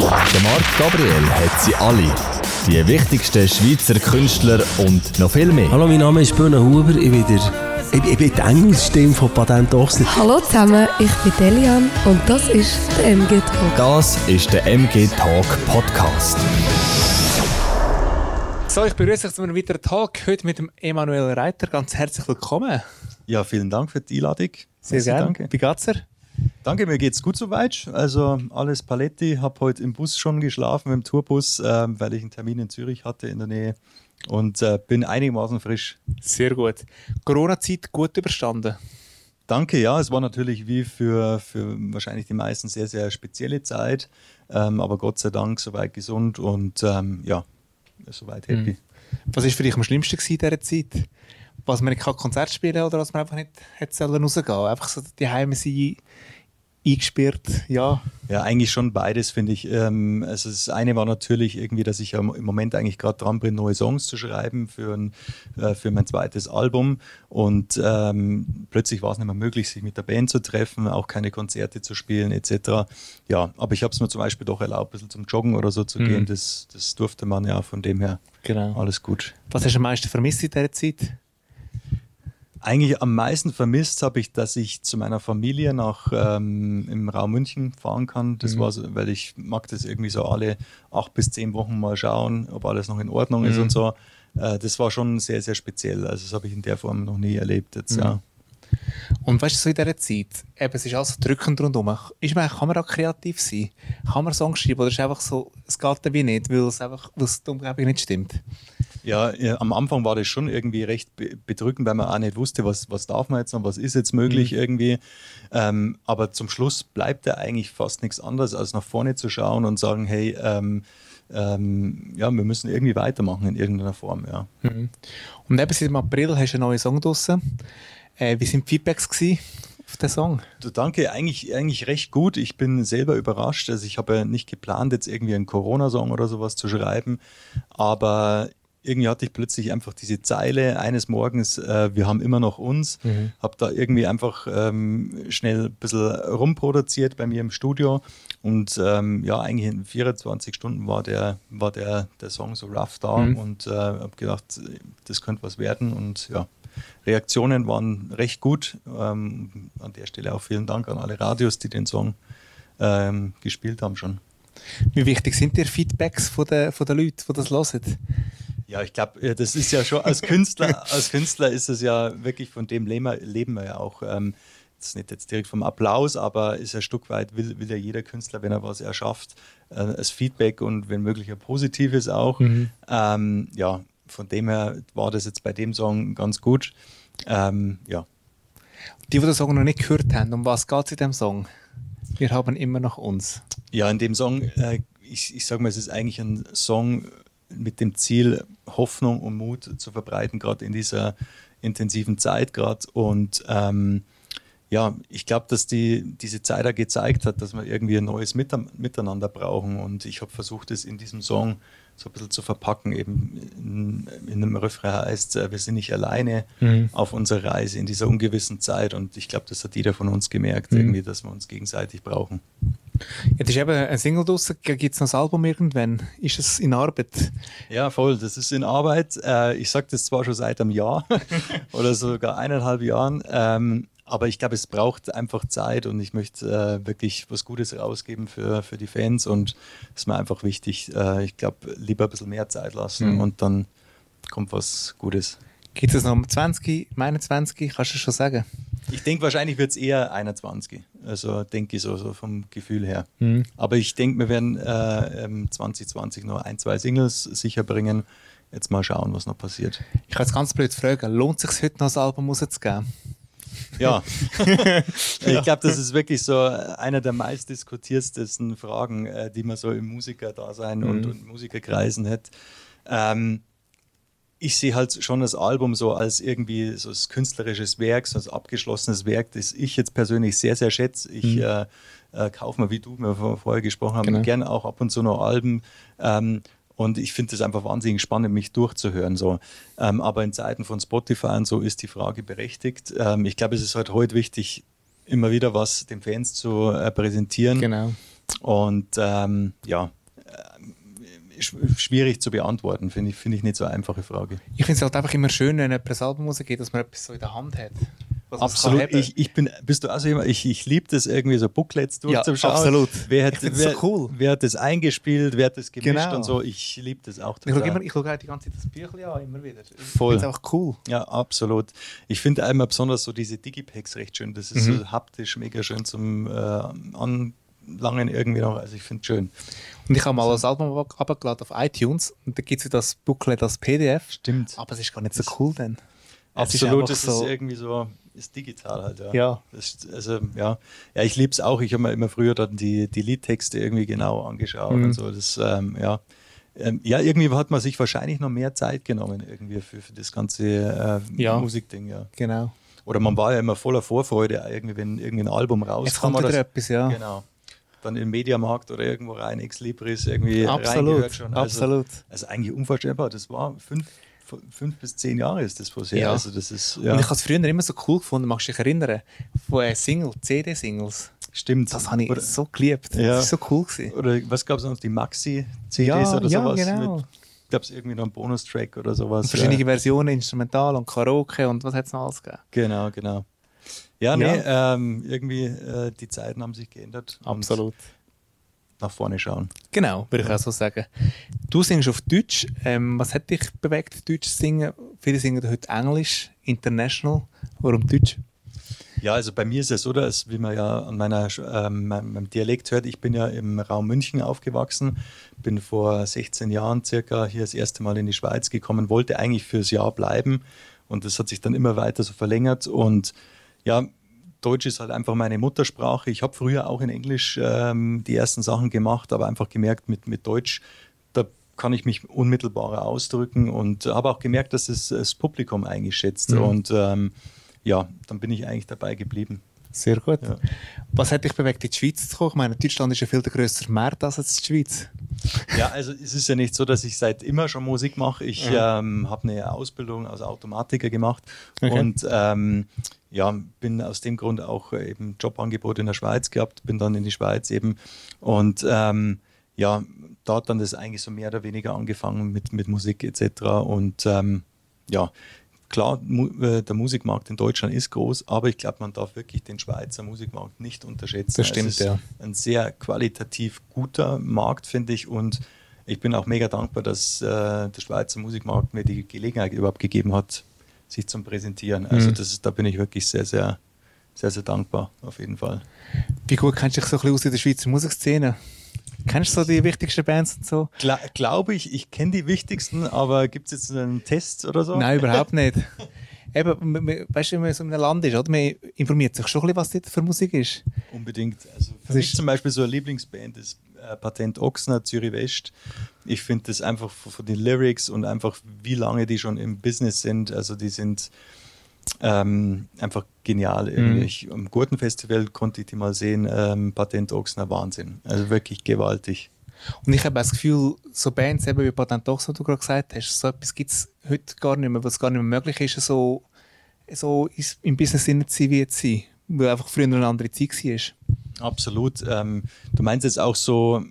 Der Marc Gabriel hat sie alle. Die wichtigsten Schweizer Künstler und noch viel mehr. Hallo, mein Name ist Böhne Huber. Ich bin, der, ich, ich bin die Engelsstimme von Patent Ochsner. Hallo zusammen, ich bin Delian und das ist der MG Talk. Das ist der MG Talk Podcast. So, ich begrüße euch zu einem weiteren Talk heute mit dem Emanuel Reiter. Ganz herzlich willkommen. Ja, vielen Dank für die Einladung. Sehr gerne. Danke. Wie geht's dir? Danke, mir geht's gut soweit. Also alles Paletti. Habe heute im Bus schon geschlafen, im Tourbus, ähm, weil ich einen Termin in Zürich hatte in der Nähe und äh, bin einigermaßen frisch. Sehr gut. Corona-Zeit gut überstanden. Danke, ja, es war natürlich wie für, für wahrscheinlich die meisten sehr, sehr spezielle Zeit, ähm, aber Gott sei Dank soweit gesund und ähm, ja, soweit happy. Was war für dich am schlimmsten in dieser Zeit? Was man nicht kann Konzert spielen oder was man einfach nicht hätte sollen rausgehen Einfach so die Heime sein, eingesperrt, ja. Ja, eigentlich schon beides, finde ich. Ähm, also das eine war natürlich irgendwie, dass ich im Moment eigentlich gerade dran bin, neue Songs zu schreiben für, ein, äh, für mein zweites Album. Und ähm, plötzlich war es nicht mehr möglich, sich mit der Band zu treffen, auch keine Konzerte zu spielen etc. Ja, aber ich habe es mir zum Beispiel doch erlaubt, ein bisschen zum Joggen oder so zu Mhm. gehen. Das, das durfte man ja, von dem her Genau. alles gut. Was hast du am meisten vermisst in dieser Zeit? Eigentlich am meisten vermisst habe ich, dass ich zu meiner Familie nach ähm, im Raum München fahren kann. Das war so, weil ich mag das irgendwie so alle acht bis zehn Wochen mal schauen, ob alles noch in Ordnung ist und so. Äh, das war schon sehr, sehr speziell. Also das habe ich in der Form noch nie erlebt jetzt, ja. Und weißt du, so in dieser Zeit, eben, es ist alles so drückend rundherum. Ist man, kann man auch kreativ sein? Kann man Songs schreiben oder ist es einfach so, es geht wie nicht, weil es einfach, weil es die Umgebung nicht stimmt? Ja, ja, am Anfang war das schon irgendwie recht be- bedrückend, weil man auch nicht wusste, was, was darf man jetzt noch, was ist jetzt möglich irgendwie. Ähm, aber zum Schluss bleibt da eigentlich fast nichts anderes, als nach vorne zu schauen und sagen, hey, ähm, ähm, ja, wir müssen irgendwie weitermachen in irgendeiner Form, ja. Und eben seit April hast du einen neuen Song draussen. Äh, wie sind die Feedbacks gewesen auf den Song? Du, danke, eigentlich, eigentlich recht gut. Ich bin selber überrascht. Also ich habe ja nicht geplant, jetzt irgendwie einen Corona-Song oder sowas zu schreiben, aber irgendwie hatte ich plötzlich einfach diese Zeile eines Morgens, äh, wir haben immer noch uns, habe da irgendwie einfach ähm, schnell ein bisschen rumproduziert bei mir im Studio und ähm, ja, eigentlich in 24 Stunden war der, war der, der Song so rough da und äh, habe gedacht, das könnte was werden und ja, Reaktionen waren recht gut. Ähm, an der Stelle auch vielen Dank an alle Radios, die den Song ähm, gespielt haben schon. Wie wichtig sind dir Feedbacks von den, von den Leuten, die das hören? Ja, ich glaube, das ist ja schon als Künstler, als Künstler ist es ja wirklich von dem leben wir, leben wir ja auch. Ähm, das ist nicht jetzt direkt vom Applaus, aber ist ein Stück weit, will, will ja jeder Künstler, wenn er was erschafft, äh, als Feedback und wenn möglich ein positives auch. Ähm, ja, von dem her war das jetzt bei dem Song ganz gut. Ähm, ja. Die, die den Song noch nicht gehört haben, um was geht es in dem Song? Wir haben immer noch uns. Ja, in dem Song, äh, ich, ich sage mal, es ist eigentlich ein Song mit dem Ziel, Hoffnung und Mut zu verbreiten, gerade in dieser intensiven Zeit gerade. Und ähm, ja, ich glaube, dass die, diese Zeit da gezeigt hat, dass wir irgendwie ein neues Mite- Miteinander brauchen. Und ich habe versucht, es in diesem Song so ein bisschen zu verpacken. Eben in, in einem Refrain heißt, äh, wir sind nicht alleine auf unserer Reise in dieser ungewissen Zeit. Und ich glaube, das hat jeder von uns gemerkt, irgendwie, dass wir uns gegenseitig brauchen. Jetzt ist eben ein Single draussen. Gibt es noch ein Album irgendwann? Ist es in Arbeit? Ja, voll. Das ist in Arbeit. Äh, ich sage das zwar schon seit einem Jahr oder sogar eineinhalb Jahren, ähm, aber ich glaube, es braucht einfach Zeit und ich möchte äh, wirklich was Gutes rausgeben für, für die Fans und es ist mir einfach wichtig. Äh, ich glaube, lieber ein bisschen mehr Zeit lassen und dann kommt was Gutes. Gibt es noch um 20, meine 20? Kannst du schon sagen? Ich denke, wahrscheinlich wird es eher 21. Also denke ich so, so vom Gefühl her. Aber ich denke, wir werden äh, ähm, 2020 noch ein, zwei Singles sicher bringen. Jetzt mal schauen, was noch passiert. Ich kann jetzt ganz blöd fragen, lohnt es sich heute noch ein Album rauszugeben? Ja, ich glaube, das ist wirklich so einer der meistdiskutiertesten Fragen, äh, die man so im Musikerdasein und, und Musikerkreisen hat. Ähm, ich sehe halt schon das Album so als irgendwie so ein künstlerisches Werk, so ein abgeschlossenes Werk, das ich jetzt persönlich sehr, sehr schätze. Ich äh, äh, kaufe mir, wie du mir vor- vorher gesprochen haben, Genau. gerne auch ab und zu noch Alben. Ähm, und ich finde es einfach wahnsinnig spannend, mich durchzuhören. So. Ähm, aber in Zeiten von Spotify und so ist die Frage berechtigt. Ähm, ich glaube, es ist halt heute wichtig, immer wieder was den Fans zu äh, präsentieren. Genau. Und ähm, ja, schwierig zu beantworten, finde ich, finde ich nicht so eine einfache Frage. Ich finde es halt einfach immer schön, wenn jemand ein Album rausgeht, dass man etwas so in der Hand hat. Absolut. Ich, ich bin, bist du also jemand, ich, ich liebe das irgendwie so Booklets durchzuschauen. absolut. Wer hat, Ich wer, so cool. wer hat das eingespielt, wer hat das gemischt Genau. und so. Ich liebe das auch ich schaue total. immer, ich schaue auch die ganze Zeit das Büchlein an, immer wieder. Ich Voll. es einfach cool. Ja, absolut. Ich finde einmal besonders so diese Digipacks recht schön. Das ist Mhm. so haptisch mega schön zum äh, Anlangen irgendwie noch. Also ich finde es schön. Und ich habe mal das Album ab- abgeladen auf iTunes und da gibt es das Booklet als PDF. Stimmt. Aber es ist gar nicht so cool dann. Es ist Absolut, einfach das so- ist irgendwie so, ist digital halt, ja. Ja. Ist- also, ja. ja, ich liebe es auch. Ich habe mir immer früher dann die, die Liedtexte irgendwie genau angeschaut Mhm. und so. Das, ähm, ja. Ähm, ja, irgendwie hat man sich wahrscheinlich noch mehr Zeit genommen irgendwie für, für das ganze äh, Ja. Musikding, ja. Genau. Oder man war ja immer voller Vorfreude, irgendwie, wenn irgendwie ein Album rauskam. Jetzt kommt wieder so. etwas, ja. Genau. Dann im Mediamarkt oder irgendwo rein, Ex Libris irgendwie Absolut, schon. Also, absolut. Also eigentlich unvorstellbar. Das war fünf, fünf bis zehn Jahre ist das vorher. Ja. Also das ist, ja, Und ich habe es früher immer so cool gefunden, magst du dich erinnern? Von äh, Single, CD-Singles. stimmt. Das habe ich oder, so geliebt. Ja. Das war so cool. Gewesen. oder was gab es noch? Die Maxi-CDs Ja, oder ja, sowas? genau. Gab es irgendwie noch einen Bonustrack oder sowas? Und verschiedene ja. Versionen, Instrumental und Karaoke und was hat es noch alles gegeben? Genau, genau. Ja, nee, ähm, irgendwie äh, die Zeiten haben sich geändert. und Nach vorne schauen. Genau, würde ich auch so sagen. Du singst auf Deutsch. Ähm, was hat dich bewegt, Deutsch zu singen? Viele singen heute Englisch, International. Warum Deutsch? Ja, also bei mir ist es so, dass, wie man ja an meiner, ähm, meinem meinem Dialekt hört, ich bin ja im Raum München aufgewachsen, bin vor 16 Jahren circa hier das erste Mal in die Schweiz gekommen, wollte eigentlich fürs Jahr bleiben und das hat sich dann immer weiter so verlängert und ja, Deutsch ist halt einfach meine Muttersprache. Ich habe früher auch in Englisch ähm, die ersten Sachen gemacht, aber einfach gemerkt, mit, mit Deutsch, da kann ich mich unmittelbarer ausdrücken und habe auch gemerkt, dass es das Publikum eigentlich schätzt. Mhm. Und ähm, ja, dann bin ich eigentlich dabei geblieben. Sehr gut. Ja. Was hat dich bewegt, in die Schweiz zu kommen? Ich meine, Deutschland ist ja viel der grösser Markt als jetzt die Schweiz. Ja, also es ist ja nicht so, dass ich seit immer schon Musik mache. Ich Ja. ähm, habe eine Ausbildung als Automatiker gemacht Okay. und ähm, ja, bin aus dem Grund auch eben Jobangebot in der Schweiz gehabt, bin dann in die Schweiz eben und ähm, ja, da hat dann das eigentlich so mehr oder weniger angefangen mit, mit Musik etc. Und ähm, ja, klar, äh, der Musikmarkt in Deutschland ist groß, aber ich glaube, man darf wirklich den Schweizer Musikmarkt nicht unterschätzen. Das stimmt, es ist ja. ein sehr qualitativ guter Markt, finde ich. Und ich bin auch mega dankbar, dass äh, der Schweizer Musikmarkt mir die Gelegenheit überhaupt gegeben hat, sich zu präsentieren. Also Mhm. das da bin ich wirklich sehr, sehr, sehr, sehr dankbar, auf jeden Fall. Wie gut kennst du dich so ein bisschen aus in der Schweizer Musikszene? Kennst du so die wichtigsten Bands und so? Gla Glaube ich, ich kenne die wichtigsten, aber gibt es jetzt einen Test oder so? Nein, überhaupt nicht. Eben, weißt du, wenn man so in einem Land ist, oder? man informiert sich schon ein bisschen, was dort für Musik ist. Unbedingt. Also für Das mich ist- zum Beispiel so eine Lieblingsband ist äh, Patent Ochsner, Zürich West. Ich finde das einfach von den Lyrics und einfach wie lange die schon im Business sind. Also die sind ähm, einfach genial. Mhm. Ich, am Gurtenfestival konnte ich die mal sehen. Ähm, Patent Ochsner, Wahnsinn. Also wirklich gewaltig. Und ich habe das Gefühl, so Bands, eben wie Patent Ochs, was du gerade gesagt hast, so etwas gibt es heute gar nicht mehr, was gar nicht mehr möglich ist, so, so im Business Sinne zu sein, wie jetzt sein. Weil einfach früher eine andere Zeit war. Absolut. Ähm, du meinst jetzt auch so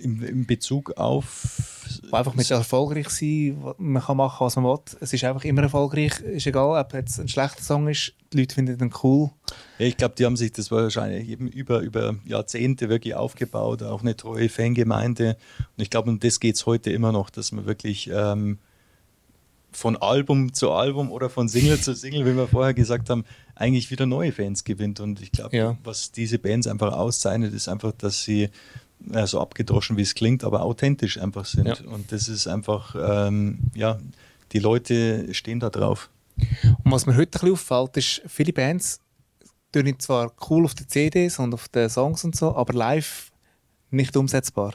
im, im Bezug auf. Wo einfach mit erfolgreich sein, man kann machen, was man will. Es ist einfach immer erfolgreich, ist egal, ob jetzt ein schlechter Song ist, die Leute finden den cool. Ich glaube, die haben sich das wahrscheinlich eben über, über Jahrzehnte wirklich aufgebaut, auch eine treue Fangemeinde. Und ich glaube, um das geht es heute immer noch, dass man wirklich ähm, von Album zu Album oder von Single zu Single, wie wir vorher gesagt haben, eigentlich wieder neue Fans gewinnt. Und ich glaube, Ja. was diese Bands einfach auszeichnet, ist einfach, dass sie äh, so abgedroschen, wie es klingt, aber authentisch einfach sind. Ja. Und das ist einfach, ähm, ja, die Leute stehen da drauf. Und was mir heute ein bisschen auffällt, ist, viele Bands tun zwar cool auf den CDs und auf den Songs und so, aber live nicht umsetzbar.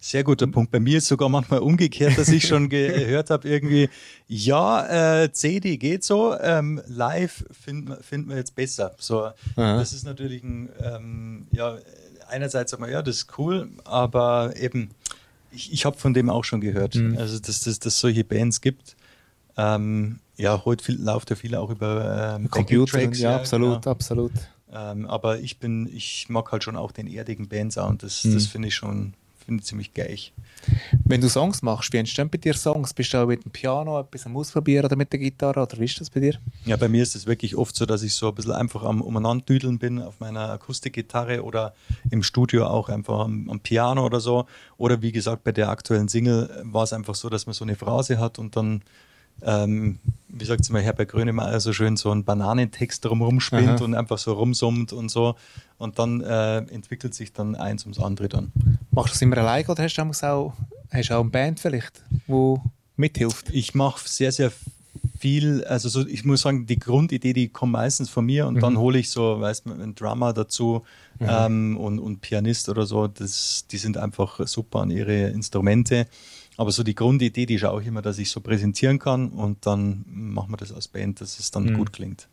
Sehr guter Punkt. Bei mir ist sogar manchmal umgekehrt, dass ich schon gehört habe, irgendwie, ja, äh, CD geht so, ähm, live finden finden wir jetzt besser. So, Aha. das ist natürlich ein, ähm, ja, einerseits man, ja, das ist cool, aber eben, ich, ich habe von dem auch schon gehört, Mhm. also dass es dass, dass solche Bands gibt. Ähm, ja, heute viel, läuft ja viel auch über ähm, Computer, Backing-Tracks, ja, absolut, genau. absolut. Ähm, aber ich bin, ich mag halt schon auch den erdigen Bandsound. Das, Mhm. das finde ich schon finde ich ziemlich geil. Wenn du Songs machst, wie entstehen bei dir Songs? Bist du auch mit dem Piano etwas am Ausprobieren oder mit der Gitarre? Oder wie ist das bei dir? Ja, bei mir ist es wirklich oft so, dass ich so ein bisschen einfach am Umeinanderdüdeln bin auf meiner Akustikgitarre oder im Studio auch einfach am, am Piano oder so. Oder wie gesagt, bei der aktuellen Single war es einfach so, dass man so eine Phrase hat und dann, ähm, wie sagt es mal Herbert Grönemeyer so schön, so einen Bananentext drumherum spinnt Aha. und einfach so rumsummt und so. Und dann äh, entwickelt sich dann eins ums andere dann. Machst du das immer alleine oder hast du auch, hast du auch eine Band vielleicht, die mithilft? Ich mache sehr, sehr viel, also so, ich muss sagen, die Grundidee, die kommt meistens von mir und dann hole ich so, weißt du, einen Drummer dazu ähm, und, und Pianist oder so, das, die sind einfach super an ihre Instrumente. Aber so die Grundidee, die schaue ich immer, dass ich so präsentieren kann und dann machen wir das als Band, dass es dann gut klingt.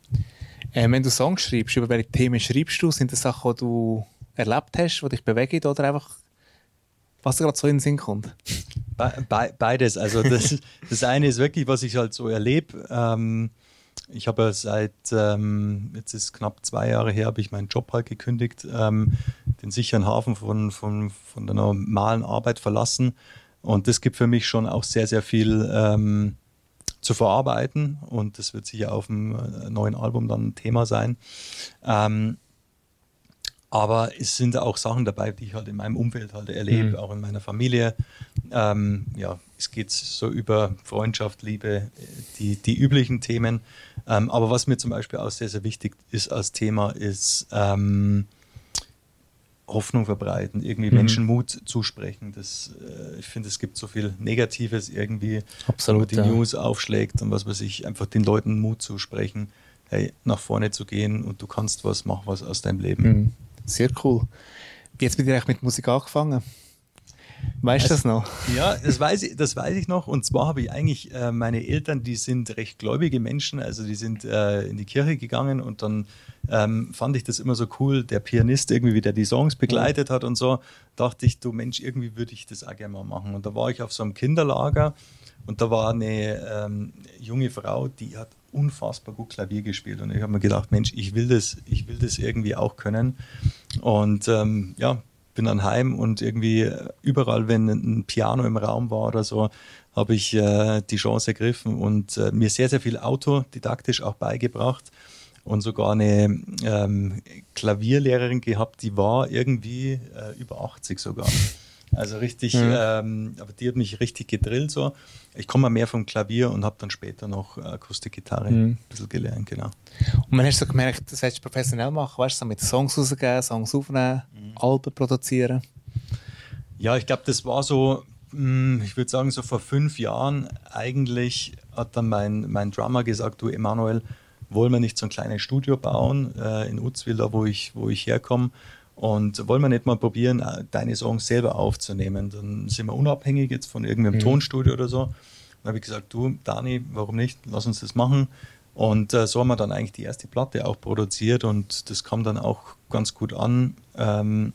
Äh, wenn du Songs schreibst, über welche Themen schreibst du? Sind das Sachen, die du erlebt hast, die dich bewegen oder einfach, was gerade so in den Sinn kommt? Be be beides. Also das, das eine ist wirklich, was ich halt so erlebe. Ähm, ich habe ja seit, ähm, jetzt ist knapp zwei Jahre her, habe ich meinen Job halt gekündigt, ähm, den sicheren Hafen von, von, von der normalen Arbeit verlassen. Und das gibt für mich schon auch sehr, sehr viel ähm, zu verarbeiten. Und das wird sicher auf dem äh, neuen Album dann ein Thema sein. Ähm, aber es sind auch Sachen dabei, die ich halt in meinem Umfeld halt erlebe, Mhm. auch in meiner Familie. Ähm, ja, es geht so über Freundschaft, Liebe, die, die üblichen Themen. Ähm, aber was mir zum Beispiel auch sehr, sehr wichtig ist als Thema, ist ähm, Hoffnung verbreiten, irgendwie Mhm. Menschen Mut zusprechen. Das, äh, ich finde, es gibt so viel Negatives irgendwie, Absolut, wo die ja. News aufschlägt und was weiß ich, einfach den Leuten Mut zusprechen, hey, nach vorne zu gehen und du kannst was, mach was aus deinem Leben. Mhm. Sehr cool. Wie es bei dir mit Musik angefangen? Weißt du das noch? Ja, das weiß ich, das weiß ich noch. Und zwar habe ich eigentlich äh, meine Eltern, die sind recht gläubige Menschen, also die sind äh, in die Kirche gegangen und dann ähm, fand ich das immer so cool, der Pianist irgendwie, wie der die Songs begleitet hat und so, dachte ich, du Mensch, irgendwie würde ich das auch gerne mal machen. Und da war ich auf so einem Kinderlager und da war eine ähm, junge Frau, die hat unfassbar gut Klavier gespielt und ich habe mir gedacht, Mensch, ich will das, ich will das irgendwie auch können. Und ähm, ja, bin dann heim und irgendwie überall, wenn ein Piano im Raum war oder so, habe ich äh, die Chance ergriffen und äh, mir sehr, sehr viel autodidaktisch auch beigebracht und sogar eine ähm, Klavierlehrerin gehabt, die war irgendwie äh, über 80 sogar. Also richtig, Mhm. ähm, aber die hat mich richtig gedrillt so. Ich komme mal mehr vom Klavier und habe dann später noch Akustikgitarre Mhm. ein bisschen gelernt, genau. Und man hast so gemerkt, das hättest du professionell machen, weißt du, so mit Songs rausgeben, Songs aufnehmen, Alben produzieren. Ja, ich glaube, das war so, mh, ich würde sagen, so vor fünf Jahren eigentlich hat dann mein, mein Drummer gesagt, du Emanuel, wollen wir nicht so ein kleines Studio bauen äh, in Utzwil, da wo ich, wo ich herkomme und wollen wir nicht mal probieren, äh, deine Songs selber aufzunehmen. Dann sind wir unabhängig jetzt von irgendeinem Tonstudio oder so. Dann habe ich gesagt, du Dani, warum nicht, lass uns das machen. Und äh, so haben wir dann eigentlich die erste Platte auch produziert und das kam dann auch ganz gut an. Ähm,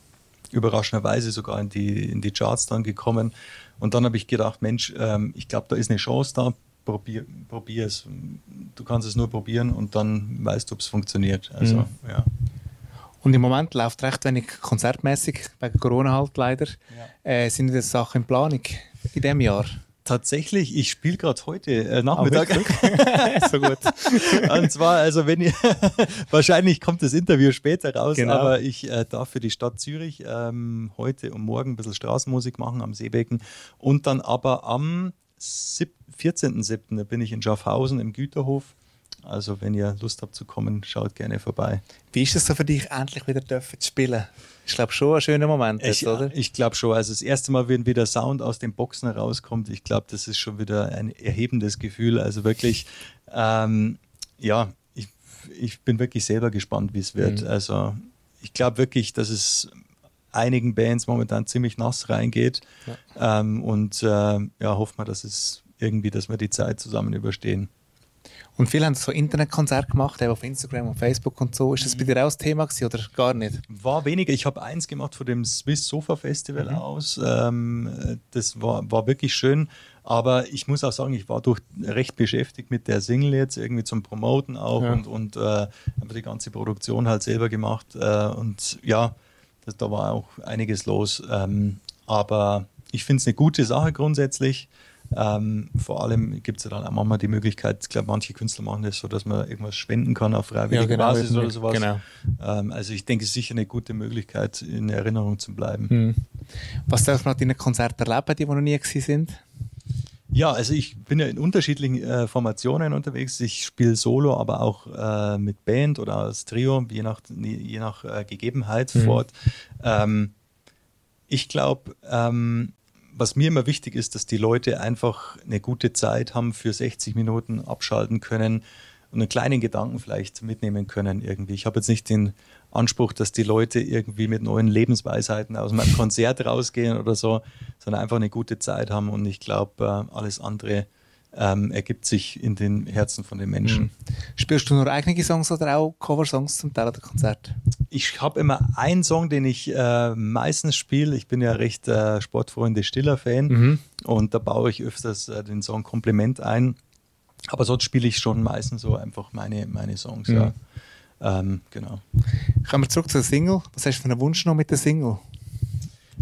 überraschenderweise sogar in die, in die Charts dann gekommen. Und dann habe ich gedacht, Mensch, ähm, ich glaube, da ist eine Chance da, probier, probier es. Du kannst es nur probieren und dann weißt du, ob es funktioniert. Also, Mhm. ja. Und im Moment läuft recht wenig konzertmäßig, wegen Corona halt leider. Äh, sind das Sachen in Planung in diesem Jahr? Tatsächlich, ich spiele gerade heute äh, Nachmittag. so gut. Und zwar, also wenn ihr, wahrscheinlich kommt das Interview später raus, Genau. aber ich äh, darf für die Stadt Zürich ähm, heute und morgen ein bisschen Straßenmusik machen am Seebecken und dann aber am sieb- 14.07. bin ich in Schaffhausen im Güterhof. Also wenn ihr Lust habt zu kommen, schaut gerne vorbei. Wie ist es so für dich, endlich wieder dürfen zu spielen? Ich glaube schon ein schöner Moment, jetzt, Ich, oder? ich glaube schon. Also das erste Mal, wenn wieder Sound aus den Boxen rauskommt, ich glaube, das ist schon wieder ein erhebendes Gefühl. Also wirklich, ähm, ja, ich, ich bin wirklich selber gespannt, wie es wird. Mhm. Also ich glaube wirklich, dass es einigen Bands momentan ziemlich nass reingeht. Ähm, und äh, ja, hoffen wir, dass es irgendwie, dass wir die Zeit zusammen überstehen. Und viele haben so Internetkonzerte gemacht, eben auf Instagram und Facebook und so. Ist das bei dir auch das Thema gewesen, oder gar nicht? War weniger. Ich habe eins gemacht von dem Swiss Sofa Festival Mhm. aus. Ähm, das war, war wirklich schön. Aber ich muss auch sagen, ich war durch recht beschäftigt mit der Single jetzt irgendwie zum Promoten auch Ja. und, und äh, habe die ganze Produktion halt selber gemacht. Äh, und ja, das, da war auch einiges los. Ähm, aber ich finde es eine gute Sache grundsätzlich. Ähm, vor allem gibt es ja dann auch manchmal die Möglichkeit, ich glaube, manche Künstler machen das so, dass man irgendwas spenden kann auf freiwilliger Basis oder sowas. Genau. Ähm, also ich denke, es ist sicher eine gute Möglichkeit, in Erinnerung zu bleiben. Hm. Was darf man an deinen Konzerten erleben, die, die noch nie gewesen sind? Ja, also ich bin ja in unterschiedlichen äh, Formationen unterwegs. Ich spiele Solo, aber auch äh, mit Band oder als Trio, je nach, je nach äh, Gegebenheit fort. Ähm, ich glaube, ähm, was mir immer wichtig ist, dass die Leute einfach eine gute Zeit haben, für 60 Minuten abschalten können und einen kleinen Gedanken vielleicht mitnehmen können irgendwie. Ich habe jetzt nicht den Anspruch, dass die Leute irgendwie mit neuen Lebensweisheiten aus meinem Konzert rausgehen oder so, sondern einfach eine gute Zeit haben und ich glaube, äh, alles andere ähm, ergibt sich in den Herzen von den Menschen. Spielst du nur eigene Songs oder auch Coversongs zum Teil den Konzert? Ich habe immer einen Song, den ich äh, meistens spiele. Ich bin ja recht äh, Sportfreunde stiller Fan und da baue ich öfters äh, den Song Kompliment ein. Aber sonst spiele ich schon meistens so einfach meine, meine Songs. Mhm. Ja. Ähm, genau. Kommen wir zurück zur Single. Was hast du für einen Wunsch noch mit der Single?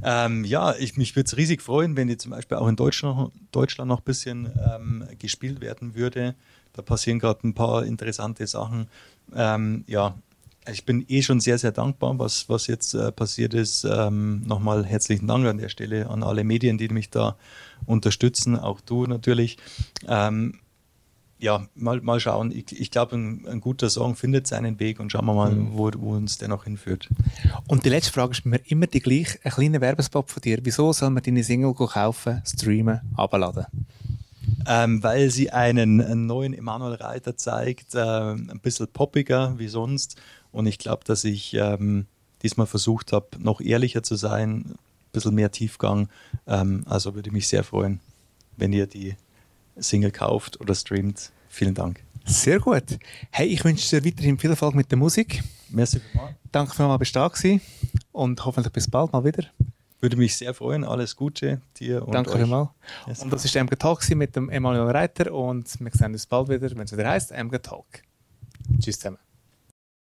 Ähm, ja, ich, mich würde es riesig freuen, wenn die zum Beispiel auch in Deutschland, Deutschland noch ein bisschen ähm, gespielt werden würde. Da passieren gerade ein paar interessante Sachen. Ähm, ja, ich bin eh schon sehr, sehr dankbar, was, was jetzt äh, passiert ist. Ähm, Nochmal herzlichen Dank an der Stelle an alle Medien, die mich da unterstützen, auch du natürlich. Ähm, ja, mal, mal schauen. Ich, ich glaube, ein, ein guter Song findet seinen Weg und schauen wir mal, wo, wo uns der noch hinführt. Und die letzte Frage ist mir immer die gleiche. Ein kleiner Werbespot von dir. Wieso soll man deine Single kaufen, streamen, abladen? Ähm, weil sie einen, einen neuen Emanuel Reiter zeigt, ähm, ein bisschen poppiger wie sonst. Und ich glaube, dass ich ähm, diesmal versucht habe, noch ehrlicher zu sein, ein bisschen mehr Tiefgang. Ähm, also würde ich mich sehr freuen, wenn ihr die Single kauft oder streamt. Vielen Dank. Sehr gut. Hey, ich wünsche dir weiterhin viel Erfolg mit der Musik. Merci vielmals. Danke für mal bist du da und hoffentlich bis bald mal wieder. Würde mich sehr freuen. Alles Gute dir und Danke euch. vielmals. Yes. Und das ist der MG Talk mit dem Emanuel Reiter und wir sehen uns bald wieder, wenn es wieder heißt MG Talk. Tschüss zusammen.